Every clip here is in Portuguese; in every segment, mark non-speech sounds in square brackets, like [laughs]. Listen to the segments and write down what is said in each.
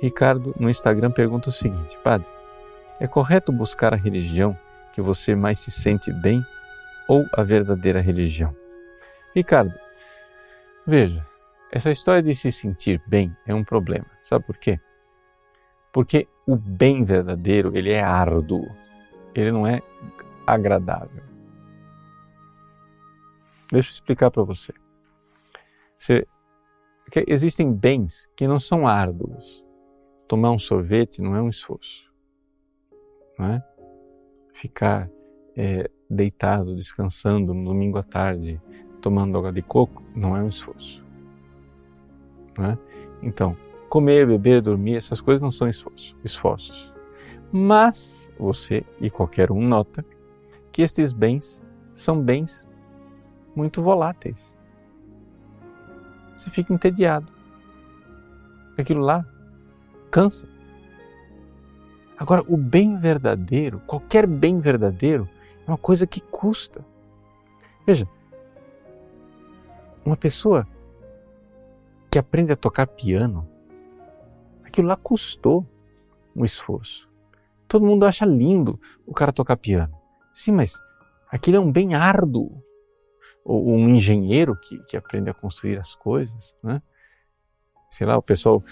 Ricardo no Instagram pergunta o seguinte: Padre, é correto buscar a religião que você mais se sente bem ou a verdadeira religião? Ricardo, veja, essa história de se sentir bem é um problema. Sabe por quê? Porque o bem verdadeiro, ele é árduo. Ele não é agradável. Deixa eu explicar para você. você existem bens que não são árduos. Tomar um sorvete não é um esforço. Não é? Ficar é, deitado, descansando no domingo à tarde, tomando água de coco, não é um esforço. Não é? Então, comer, beber, dormir, essas coisas não são esforço, esforços. Mas você e qualquer um nota que esses bens são bens muito voláteis. Você fica entediado. Aquilo lá cansa. Agora, o bem verdadeiro, qualquer bem verdadeiro, é uma coisa que custa. Veja, uma pessoa que aprende a tocar piano, aquilo lá custou um esforço. Todo mundo acha lindo o cara tocar piano. Sim, mas aquilo é um bem árduo. Ou um engenheiro que, que aprende a construir as coisas, né? Sei lá, o pessoal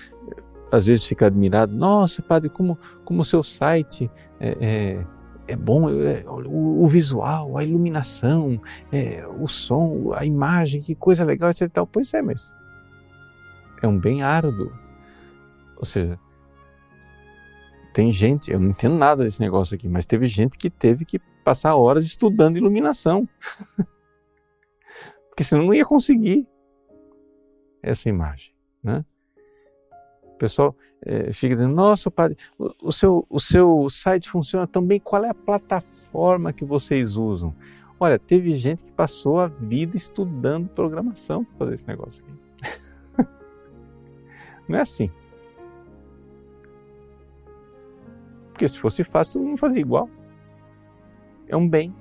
às vezes fica admirado. Nossa, padre, como, como o seu site é, é, é bom, é, o, o, visual, a iluminação, é, o som, a imagem, que coisa legal, etc. Tal. Pois é, mas é um bem árduo. Ou seja, tem gente, eu não entendo nada desse negócio aqui, mas teve gente que teve que passar horas estudando iluminação. [laughs] Porque senão não ia conseguir essa imagem. Né? O pessoal é, fica dizendo: Nossa, padre, o, o, seu, o seu site funciona tão bem, qual é a plataforma que vocês usam? Olha, teve gente que passou a vida estudando programação para fazer esse negócio aqui. [laughs] Não é assim. Porque se fosse fácil, todo mundo fazia igual. É um bem.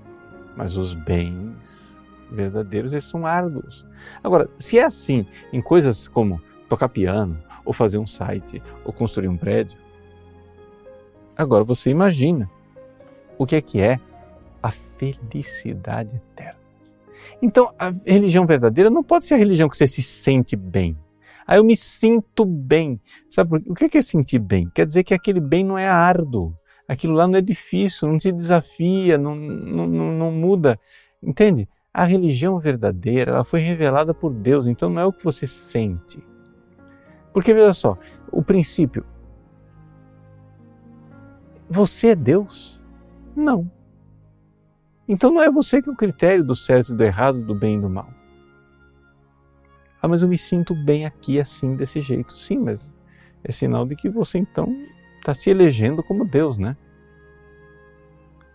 Mas os bens verdadeiros, eles são árduos. Agora, se é assim em coisas como tocar piano, ou fazer um site, ou construir um prédio, agora você imagina o que é que é a felicidade eterna. Então, a religião verdadeira não pode ser a religião que você se sente bem. Aí eu me sinto bem. Sabe? O que é sentir bem? Quer dizer que aquele bem não é árduo, aquilo lá não é difícil, não te desafia, não, não, não, não muda. Entende? A religião verdadeira, ela foi revelada por Deus, então não é o que você sente. Porque veja só, o princípio, você é Deus? Não. Então não é você que é o critério do certo e do errado, do bem e do mal. Ah, mas eu me sinto bem aqui assim, desse jeito. Sim, mas é sinal de que você então está se elegendo como Deus, né?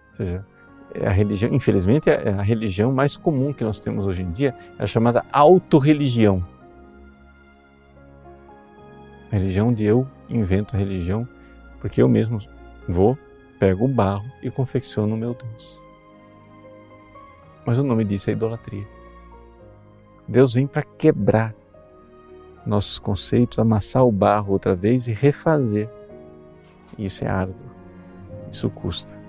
Ou seja, é a religião, infelizmente, é a religião mais comum que nós temos hoje em dia, é a chamada autorreligião. A religião onde eu invento a religião porque eu mesmo vou, pego o barro e confecciono o meu Deus. Mas o nome disso é idolatria. Deus vem para quebrar nossos conceitos, amassar o barro outra vez e refazer. Isso é árduo, isso custa.